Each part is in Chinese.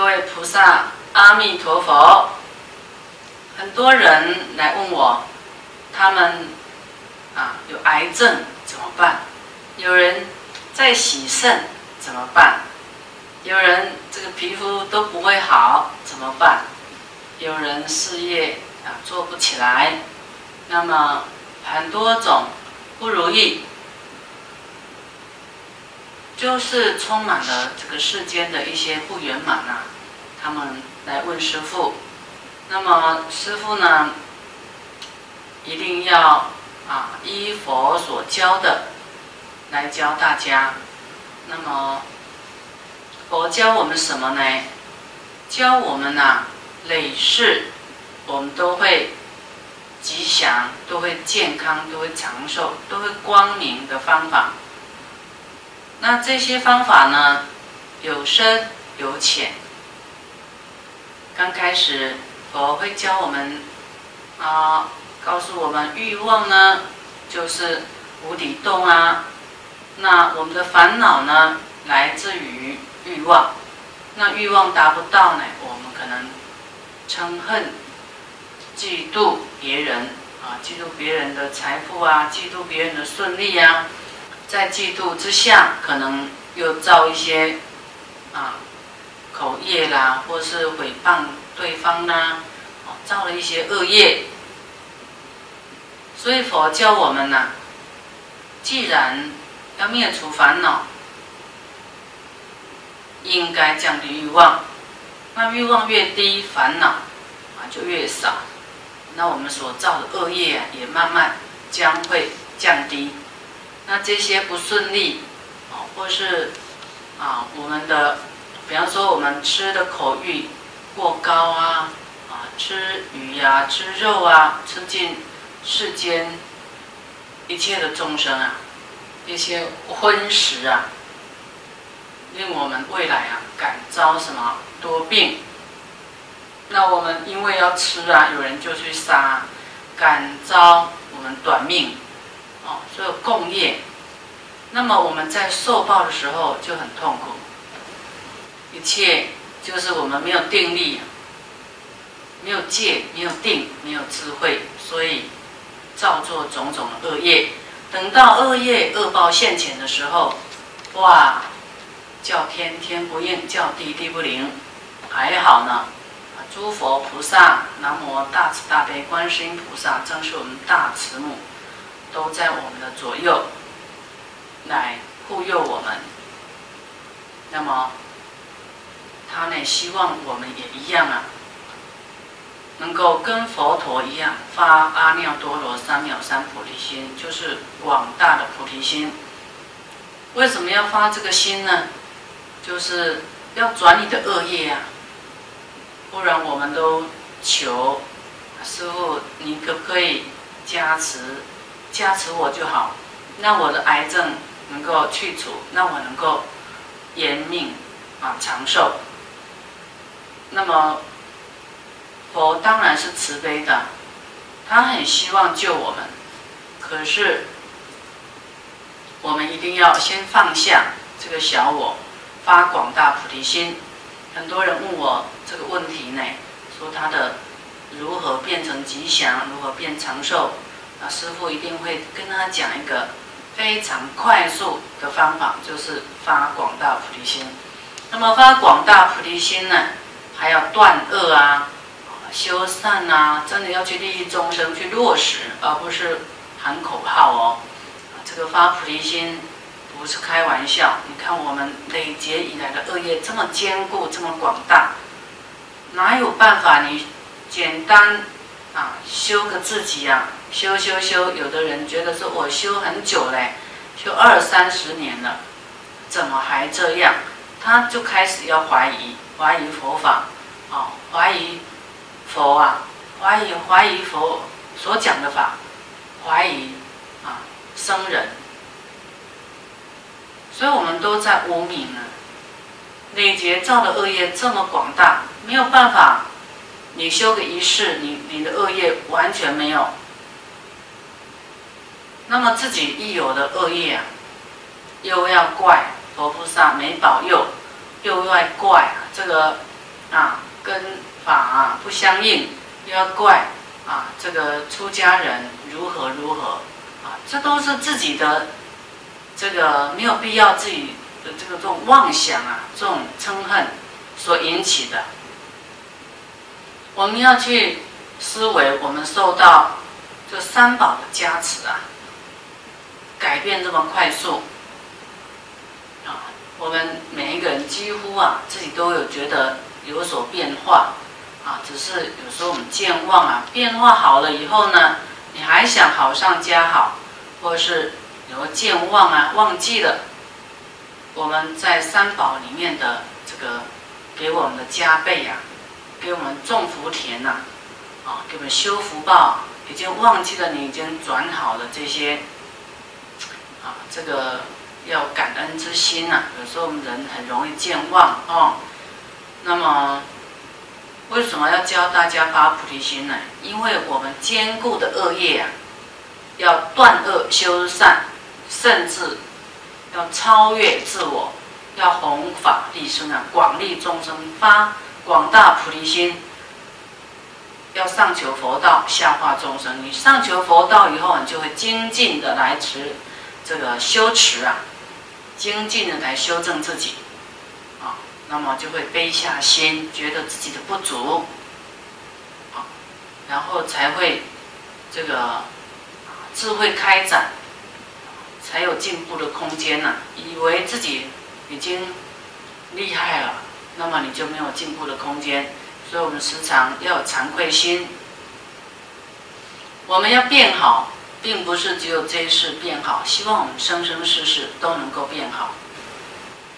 各位菩萨，阿弥陀佛。很多人来问我，他们啊有癌症怎么办？有人在洗肾怎么办？有人这个皮肤都不会好怎么办？有人事业啊做不起来，那么很多种不如意。就是充满了这个世间的一些不圆满啊，他们来问师傅，那么师傅呢，一定要啊依佛所教的来教大家。那么佛教我们什么呢？教我们呐，累世我们都会吉祥，都会健康，都会长寿，都会光明的方法。那这些方法呢，有深有浅。刚开始佛会教我们啊，告诉我们欲望呢，就是无底洞啊。那我们的烦恼呢，来自于欲望。那欲望达不到呢，我们可能嗔恨、嫉妒别人啊，嫉妒别人的财富啊，嫉妒别人的顺利啊。在嫉妒之下，可能又造一些啊口业啦，或是诽谤对方啦，哦，造了一些恶业。所以佛教我们呐，既然要灭除烦恼，应该降低欲望。那欲望越低，烦恼啊就越少，那我们所造的恶业啊，也慢慢将会降低。那这些不顺利，啊，或是啊，我们的，比方说我们吃的口欲过高啊，啊，吃鱼呀，吃肉啊，吃尽世间一切的众生啊，一些荤食啊，令我们未来啊感遭什么多病。那我们因为要吃啊，有人就去杀，感遭我们短命。哦，所有共业，那么我们在受报的时候就很痛苦。一切就是我们没有定力，没有戒，没有定，没有智慧，所以造作种种的恶业。等到恶业恶报现前的时候，哇，叫天天不应，叫地地不灵，还好呢。诸佛菩萨，南无大慈大悲观世音菩萨，正是我们大慈母。都在我们的左右，来护佑我们。那么，他呢？希望我们也一样啊，能够跟佛陀一样发阿耨多罗三藐三菩提心，就是广大的菩提心。为什么要发这个心呢？就是要转你的恶业啊！不然我们都求师傅，你可不可以加持？加持我就好，让我的癌症能够去除，让我能够延命啊长寿。那么佛当然是慈悲的，他很希望救我们，可是我们一定要先放下这个小我，发广大菩提心。很多人问我这个问题呢，说他的如何变成吉祥，如何变长寿。那师傅一定会跟他讲一个非常快速的方法，就是发广大菩提心。那么发广大菩提心呢，还要断恶啊，修善啊，真的要去利益众生，去落实，而不是喊口号哦。这个发菩提心不是开玩笑。你看我们累劫以来的恶业这么坚固，这么广大，哪有办法你简单啊修个自己呀？修修修，有的人觉得说我修很久嘞，修二三十年了，怎么还这样？他就开始要怀疑，怀疑佛法，哦，怀疑佛啊，怀疑怀疑佛所讲的法，怀疑啊僧人，所以我们都在无名呢。累劫造的恶业这么广大，没有办法，你修个一世，你你的恶业完全没有。那么自己亦有的恶业啊，又要怪佛菩萨没保佑，又要怪这个啊，跟法啊不相应，又要怪啊这个出家人如何如何啊，这都是自己的这个没有必要自己的这个这种妄想啊，这种嗔恨所引起的。我们要去思维，我们受到这三宝的加持啊，改变这么快速啊，我们每一个人几乎啊，自己都有觉得有所变化啊，只是有时候我们健忘啊，变化好了以后呢，你还想好上加好，或者是有健忘啊，忘记了我们在三宝里面的这个给我们的加倍呀。给我们种福田呐，啊，给我们修福报，已经忘记了你已经转好的这些，啊，这个要感恩之心呐。有时候我们人很容易健忘哦。那么，为什么要教大家发菩提心呢？因为我们坚固的恶业啊，要断恶修善，甚至要超越自我，要弘法利生啊，广利众生发。广大菩提心，要上求佛道，下化众生。你上求佛道以后，你就会精进的来持这个修持啊，精进的来修正自己啊，那么就会悲下心，觉得自己的不足啊，然后才会这个智慧开展，才有进步的空间呐。以为自己已经厉害了。那么你就没有进步的空间，所以我们时常要有惭愧心。我们要变好，并不是只有这一世变好，希望我们生生世世都能够变好。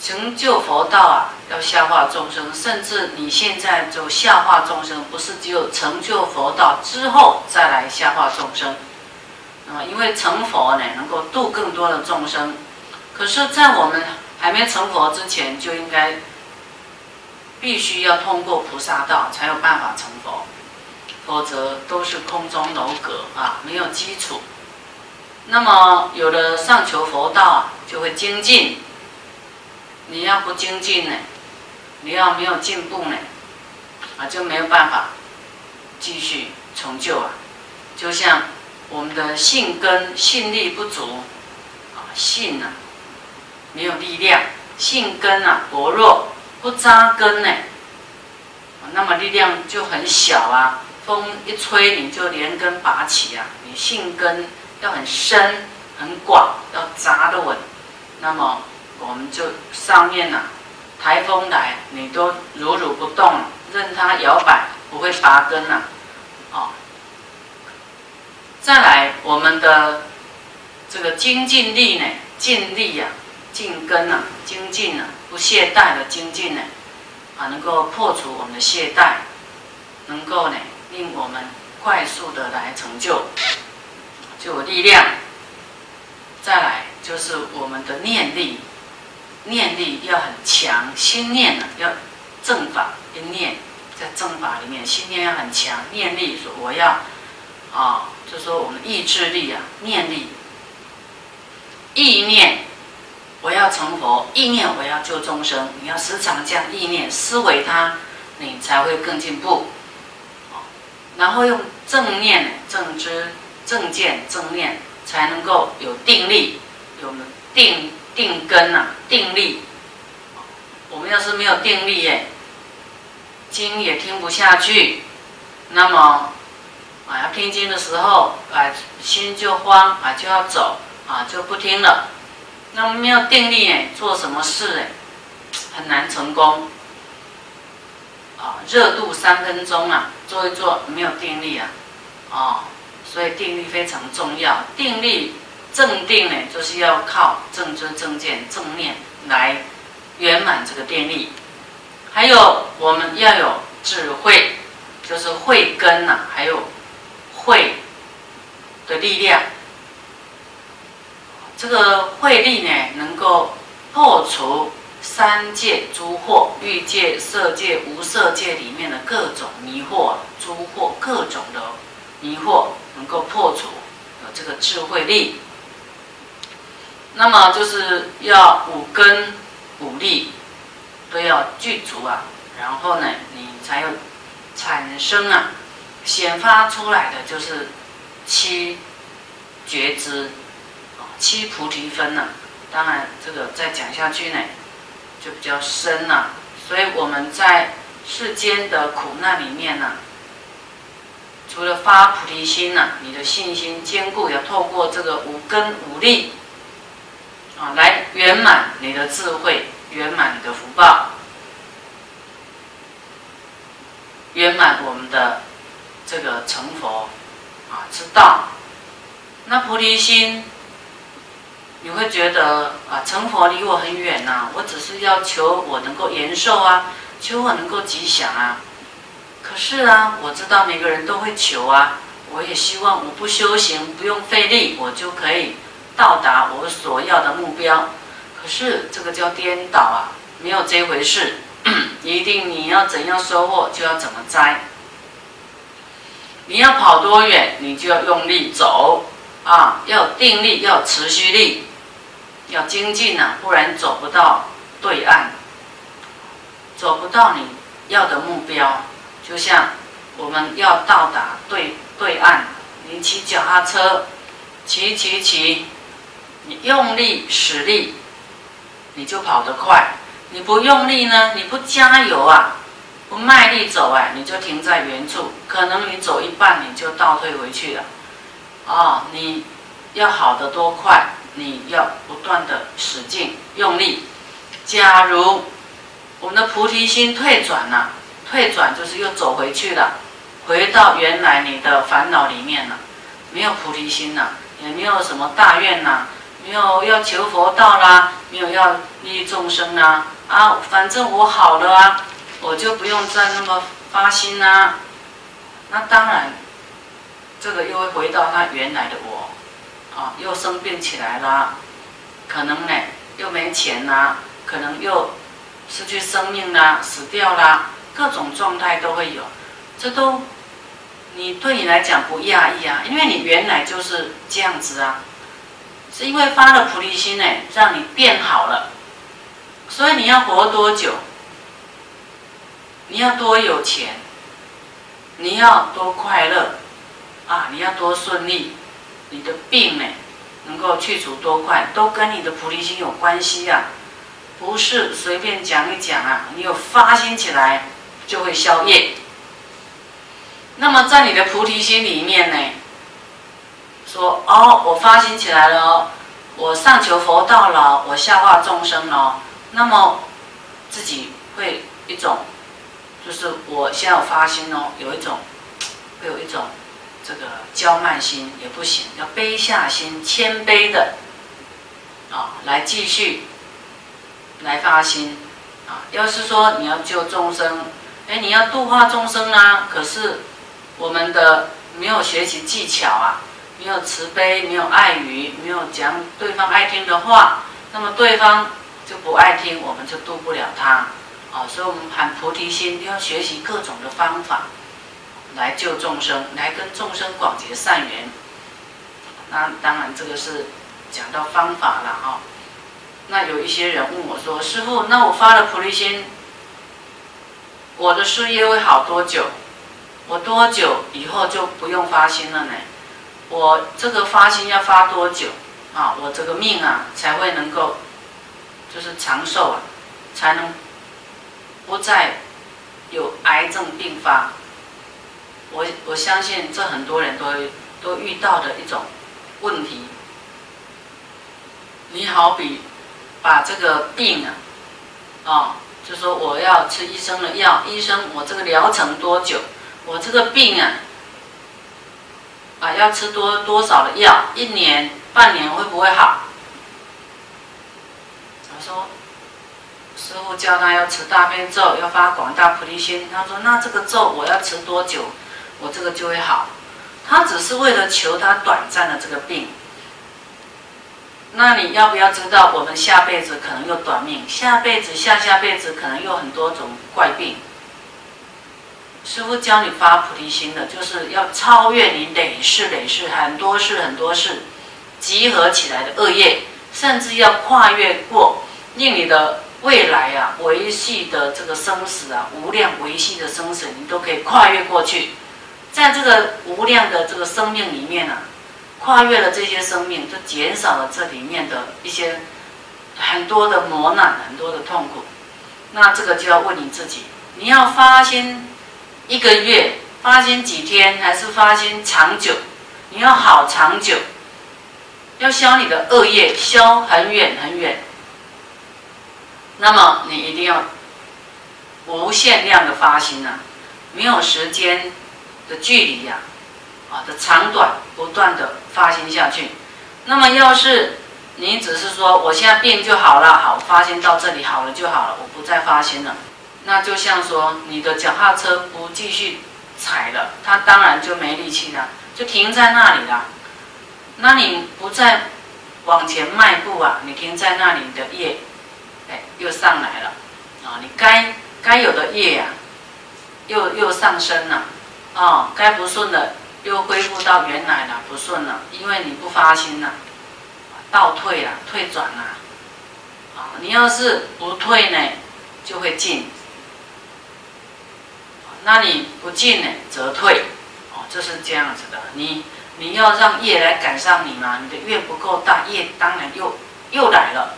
成就佛道啊，要下化众生，甚至你现在就下化众生，不是只有成就佛道之后再来下化众生。那么因为成佛呢，能够度更多的众生，可是，在我们还没成佛之前，就应该。必须要通过菩萨道才有办法成佛，否则都是空中楼阁啊，没有基础。那么有了上求佛道啊，就会精进。你要不精进呢，你要没有进步呢，啊就没有办法继续成就啊。就像我们的性根性力不足啊，性啊没有力量，性根啊薄弱。不扎根呢，那么力量就很小啊。风一吹，你就连根拔起啊。你性根要很深、很广，要扎得稳。那么我们就上面呢，台风来，你都如如不动，任它摇摆，不会拔根呐。哦，再来我们的这个精进力呢，尽力呀。进根呐，精进呐，不懈怠的精进呢，啊，能够破除我们的懈怠，能够呢，令我们快速的来成就，就有力量。再来就是我们的念力，念力要很强，心念呢要正法一念，在正法里面，心念要很强，念力说我要啊，就说我们意志力啊，念力，意念。我要成佛，意念我要救众生，你要时常这样意念思维它，你才会更进步。然后用正念、正知、正见、正念，才能够有定力，有定定根呐，定力。我们要是没有定力耶，经也听不下去，那么啊要听经的时候啊心就慌啊就要走啊就不听了。那么没有定力哎，做什么事哎，很难成功。啊，热度三分钟啊，做一做没有定力啊，哦，所以定力非常重要。定力正定呢，就是要靠正知正见正念来圆满这个定力。还有我们要有智慧，就是慧根呐，还有慧的力量。这个慧力呢，能够破除三界诸惑、欲界、色界、无色界里面的各种迷惑、诸惑各种的迷惑，能够破除，有这个智慧力。那么就是要五根五力都要具足啊，然后呢，你才有产生啊，显发出来的就是七觉知，七菩提分呐。当然，这个再讲下去呢，就比较深了。所以我们在世间的苦难里面呢，除了发菩提心呢，你的信心坚固，要透过这个五根五力啊，来圆满你的智慧，圆满你的福报。圆满我们的这个成佛啊之道，那菩提心，你会觉得啊成佛离我很远呐，我只是要求我能够延寿啊，求我能够吉祥啊。可是啊，我知道每个人都会求啊，我也希望我不修行不用费力，我就可以到达我所要的目标。可是这个叫颠倒啊，没有这回事。一定你要怎样收获，就要怎么摘。你要跑多远，你就要用力走啊！要有定力，要有持续力，要精进啊，不然走不到对岸，走不到你要的目标。就像我们要到达对对岸，你骑脚踏车，骑骑骑，你用力使力，你就跑得快。你不用力呢？你不加油啊？不卖力走啊？你就停在原处，可能你走一半你就倒退回去了。哦，你要好得多快？你要不断的使劲用力。假如我们的菩提心退转了，退转就是又走回去了，回到原来你的烦恼里面了，没有菩提心了，也没有什么大愿呐，没有要求佛道啦，没有要利益众生啦。啊，反正我好了啊，我就不用再那么发心啦。那当然，这个又会回到他原来的我，啊，又生病起来了，可能呢又没钱啦，可能又失去生命啦，死掉啦，各种状态都会有。这都你对你来讲不压抑啊，因为你原来就是这样子啊，是因为发了菩提心呢，让你变好了。所以你要活多久？你要多有钱？你要多快乐？啊，你要多顺利？你的病呢，能够去除多快？都跟你的菩提心有关系啊，不是随便讲一讲啊。你有发心起来，就会消业。那么在你的菩提心里面呢，说哦，我发心起来了，我上求佛道了，我下化众生了。那么，自己会一种，就是我先要发心哦，有一种，会有一种这个骄慢心也不行，要卑下心，谦卑的啊，来继续来发心啊。要是说你要救众生，哎，你要度化众生啊，可是我们的没有学习技巧啊，没有慈悲，没有爱语，没有讲对方爱听的话，那么对方。就不爱听，我们就度不了他，啊，所以我们喊菩提心，要学习各种的方法，来救众生，来跟众生广结善缘。那当然，这个是讲到方法了哈。那有一些人问我说：“师傅，那我发了菩提心，我的事业会好多久？我多久以后就不用发心了呢？我这个发心要发多久啊？我这个命啊才会能够？”就是长寿啊，才能不再有癌症并发。我我相信这很多人都都遇到的一种问题。你好比把这个病啊，啊，就说我要吃医生的药，医生我这个疗程多久？我这个病啊，啊要吃多多少的药？一年、半年会不会好？说，师傅教他要持大悲咒，要发广大菩提心。他说：“那这个咒我要持多久，我这个就会好？”他只是为了求他短暂的这个病。那你要不要知道，我们下辈子可能又短命，下辈子、下下辈子可能又很多种怪病。师傅教你发菩提心的，就是要超越你累世累世很多世很多世集合起来的恶业，甚至要跨越过。令你的未来啊维系的这个生死啊，无量维系的生死，你都可以跨越过去。在这个无量的这个生命里面啊，跨越了这些生命，就减少了这里面的一些很多的磨难，很多的痛苦。那这个就要问你自己：你要发心一个月，发心几天，还是发心长久？你要好长久，要消你的恶业，消很远很远。那么你一定要无限量的发心啊，没有时间的距离呀，啊的长短不断的发心下去。那么要是你只是说我现在病就好了，好发心到这里好了就好了，我不再发心了，那就像说你的脚踏车不继续踩了，它当然就没力气了，就停在那里了。那你不再往前迈步啊，你停在那里的业。哎，又上来了，啊，你该该有的业呀，又又上升了，哦该不顺的又恢复到原来了，不顺了，因为你不发心了，倒退了，退转了，啊，你要是不退呢，就会进，那你不进呢，则退，哦，就是这样子的，你你要让业来赶上你嘛，你的愿不够大，业当然又又来了。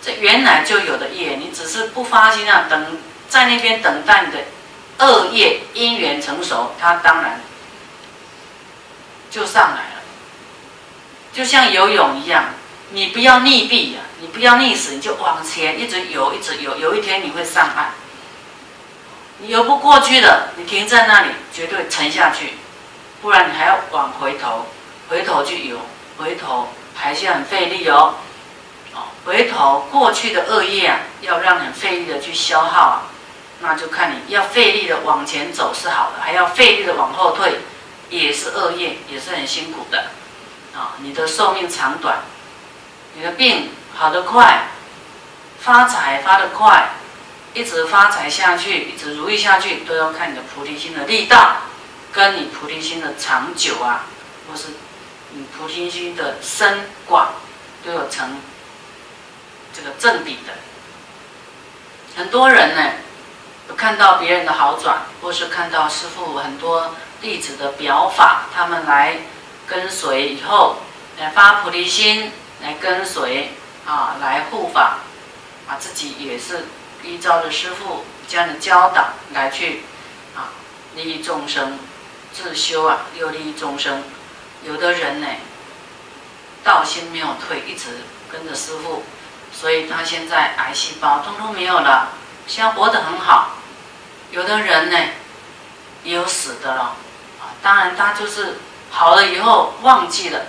这原来就有的业，你只是不发心啊，等在那边等待你的恶业因缘成熟，它当然就上来了。就像游泳一样，你不要溺毙呀，你不要溺死，你就往前一直游，一直游，有一天你会上岸。你游不过去的，你停在那里绝对沉下去，不然你还要往回头，回头去游，回头还是很费力哦。回头过去的恶业啊，要让你费力的去消耗啊，那就看你要费力的往前走是好的，还要费力的往后退，也是恶业，也是很辛苦的啊。你的寿命长短，你的病好得快，发财发得快，一直发财下去，一直如意下去，都要看你的菩提心的力道，跟你菩提心的长久啊，或是你菩提心的深广都有成。这个正比的，很多人呢，看到别人的好转，或是看到师父很多弟子的表法，他们来跟随以后，来发菩提心，来跟随啊，来护法，啊，自己也是依照着师父这样的教导来去啊，利益众生，自修啊，又利益众生。有的人呢，道心没有退，一直跟着师父。所以他现在癌细胞通通没有了，现在活得很好。有的人呢，也有死的了，啊，当然他就是好了以后忘记了，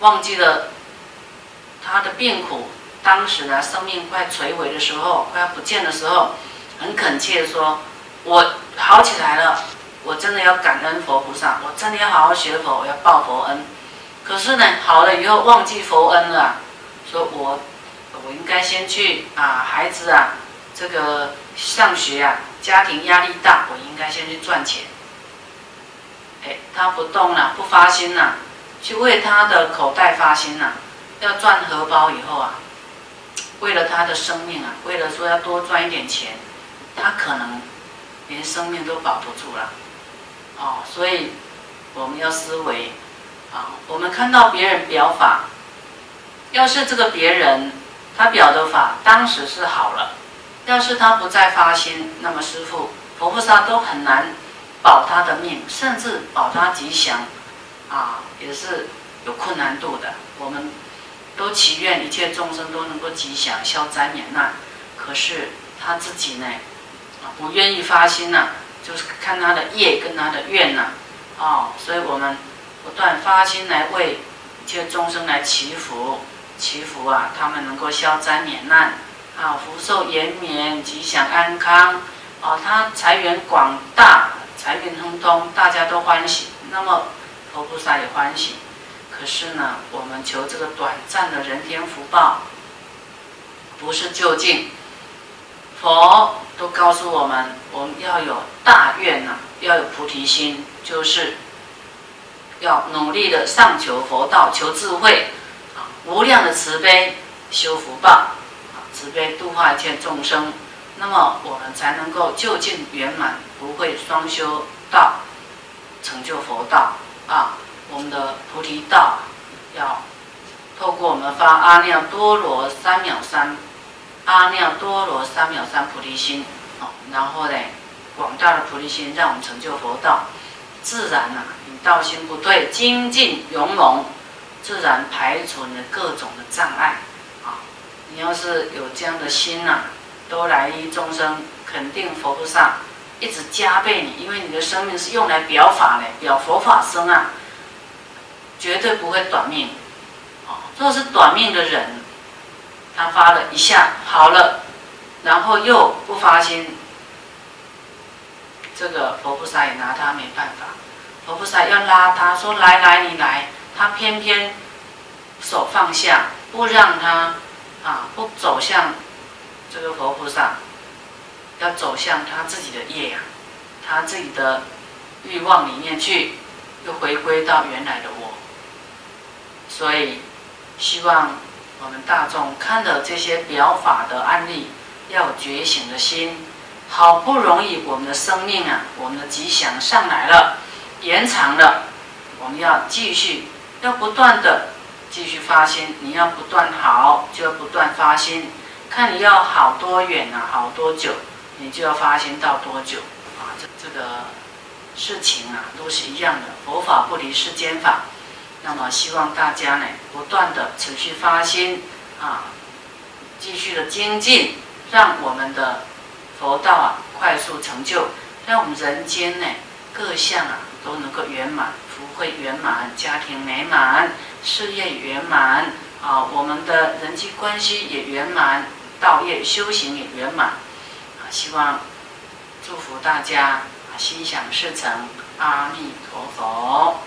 忘记了他的病苦。当时呢，生命快垂危的时候，快要不见的时候，很恳切的说：“我好起来了，我真的要感恩佛菩萨，我真的要好好学佛，我要报佛恩。”可是呢，好了以后忘记佛恩了。说我，我应该先去啊，孩子啊，这个上学啊，家庭压力大，我应该先去赚钱。哎，他不动了，不发心了，去为他的口袋发心了，要赚荷包以后啊，为了他的生命啊，为了说要多赚一点钱，他可能连生命都保不住了。哦，所以我们要思维啊，我们看到别人表法。要是这个别人他表的法当时是好了，要是他不再发心，那么师父、佛菩萨都很难保他的命，甚至保他吉祥，啊，也是有困难度的。我们都祈愿一切众生都能够吉祥、消灾免难，可是他自己呢，不愿意发心呐，就是看他的业跟他的愿呐，啊，所以我们不断发心来为一切众生来祈福。祈福啊，他们能够消灾免难，啊，福寿延绵，吉祥安康，哦，他财源广大，财运亨通，大家都欢喜，那么佛菩萨也欢喜。可是呢，我们求这个短暂的人天福报，不是就近。佛都告诉我们，我们要有大愿呐，要有菩提心，就是要努力的上求佛道，求智慧。无量的慈悲修福报，慈悲度化一切众生，那么我们才能够就近圆满，不会双修道，成就佛道啊！我们的菩提道要透过我们发阿耨多罗三藐三阿耨多罗三藐三菩提心，哦，然后呢，广大的菩提心让我们成就佛道，自然呐，你道心不退，精进勇猛，自然排除你的各种的障碍。你要是有这样的心呐，都来依众生，肯定佛菩萨一直加倍你，因为你的生命是用来表法的，表佛法生啊，绝对不会短命。哦，若是短命的人，他发了一下好了，然后又不发心，这个佛菩萨也拿他没办法。佛菩萨要拉他说来来你来，他偏偏手放下，不让他。啊，不走向这个佛菩萨，要走向他自己的业呀，他自己的欲望里面去，又回归到原来的我。所以，希望我们大众看到这些表法的案例，要觉醒的心。好不容易我们的生命啊，我们的吉祥上来了，延长了，我们要继续，要不断的。继续发心，你要不断好，就要不断发心。看你要好多远啊，好多久，你就要发心到多久啊？这这个事情啊，都是一样的。佛法不离世间法。那么希望大家呢，不断的持续发心啊，继续的精进，让我们的佛道啊快速成就，让我们人间呢各项啊都能够圆满，福慧圆满，家庭美满。事业圆满啊，我们的人际关系也圆满，道业修行也圆满啊！希望祝福大家，心想事成，阿弥陀佛。